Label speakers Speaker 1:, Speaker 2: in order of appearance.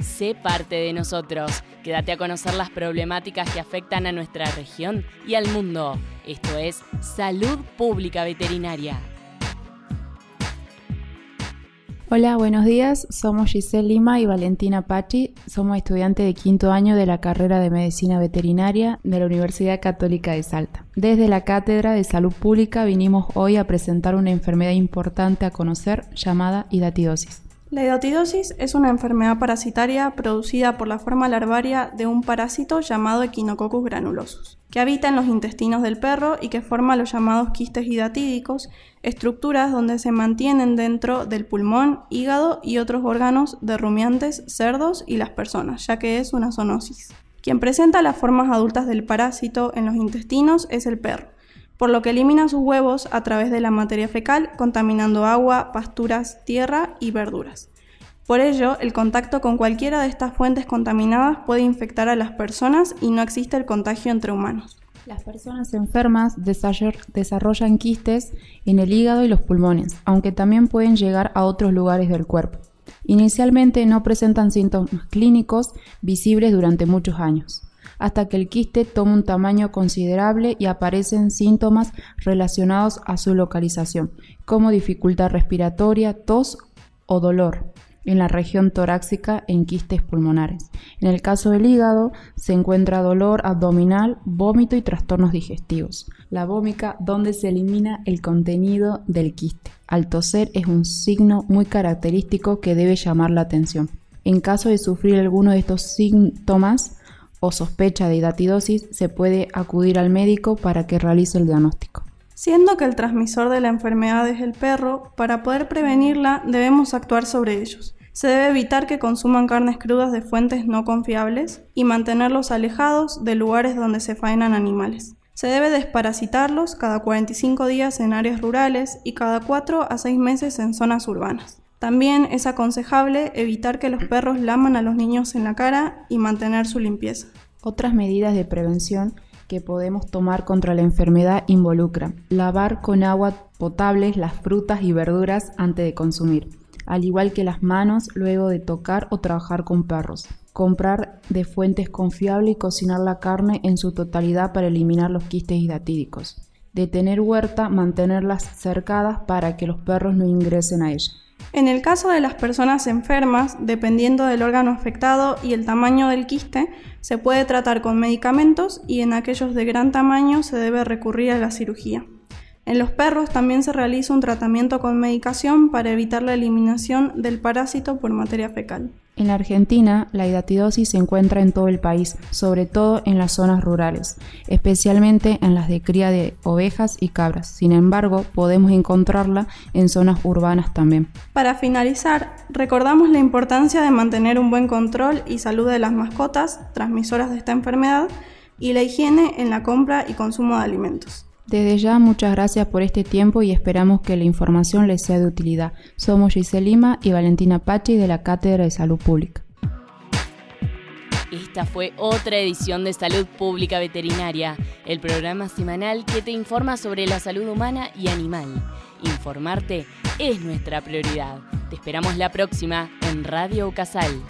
Speaker 1: sé parte de nosotros. Quédate a conocer las problemáticas que afectan a nuestra región y al mundo. Esto es Salud Pública Veterinaria.
Speaker 2: Hola, buenos días. Somos Giselle Lima y Valentina Pachi. Somos estudiantes de quinto año de la carrera de Medicina Veterinaria de la Universidad Católica de Salta. Desde la Cátedra de Salud Pública vinimos hoy a presentar una enfermedad importante a conocer llamada hidatidosis.
Speaker 3: La hidatidosis es una enfermedad parasitaria producida por la forma larvaria de un parásito llamado Echinococcus granulosus, que habita en los intestinos del perro y que forma los llamados quistes hidatídicos, estructuras donde se mantienen dentro del pulmón, hígado y otros órganos de rumiantes, cerdos y las personas, ya que es una zoonosis. Quien presenta las formas adultas del parásito en los intestinos es el perro por lo que elimina sus huevos a través de la materia fecal, contaminando agua, pasturas, tierra y verduras. Por ello, el contacto con cualquiera de estas fuentes contaminadas puede infectar a las personas y no existe el contagio entre humanos.
Speaker 2: Las personas enfermas desarrollan quistes en el hígado y los pulmones, aunque también pueden llegar a otros lugares del cuerpo. Inicialmente no presentan síntomas clínicos visibles durante muchos años hasta que el quiste toma un tamaño considerable y aparecen síntomas relacionados a su localización, como dificultad respiratoria, tos o dolor en la región torácica en quistes pulmonares. En el caso del hígado se encuentra dolor abdominal, vómito y trastornos digestivos. La vómica donde se elimina el contenido del quiste. Al toser es un signo muy característico que debe llamar la atención. En caso de sufrir alguno de estos síntomas, o sospecha de hidatidosis, se puede acudir al médico para que realice el diagnóstico.
Speaker 3: Siendo que el transmisor de la enfermedad es el perro, para poder prevenirla debemos actuar sobre ellos. Se debe evitar que consuman carnes crudas de fuentes no confiables y mantenerlos alejados de lugares donde se faenan animales. Se debe desparasitarlos cada 45 días en áreas rurales y cada 4 a 6 meses en zonas urbanas. También es aconsejable evitar que los perros laman a los niños en la cara y mantener su limpieza.
Speaker 2: Otras medidas de prevención que podemos tomar contra la enfermedad involucran lavar con agua potable las frutas y verduras antes de consumir, al igual que las manos luego de tocar o trabajar con perros, comprar de fuentes confiables y cocinar la carne en su totalidad para eliminar los quistes hidatídicos, de tener huerta, mantenerlas cercadas para que los perros no ingresen a ella.
Speaker 3: En el caso de las personas enfermas, dependiendo del órgano afectado y el tamaño del quiste, se puede tratar con medicamentos y en aquellos de gran tamaño se debe recurrir a la cirugía. En los perros también se realiza un tratamiento con medicación para evitar la eliminación del parásito por materia fecal.
Speaker 2: En la Argentina, la hidatidosis se encuentra en todo el país, sobre todo en las zonas rurales, especialmente en las de cría de ovejas y cabras. Sin embargo, podemos encontrarla en zonas urbanas también.
Speaker 3: Para finalizar, recordamos la importancia de mantener un buen control y salud de las mascotas transmisoras de esta enfermedad y la higiene en la compra y consumo de alimentos.
Speaker 2: Desde ya muchas gracias por este tiempo y esperamos que la información les sea de utilidad. Somos Giselle Lima y Valentina Pachi de la Cátedra de Salud Pública.
Speaker 1: Esta fue otra edición de Salud Pública Veterinaria, el programa semanal que te informa sobre la salud humana y animal. Informarte es nuestra prioridad. Te esperamos la próxima en Radio Casal.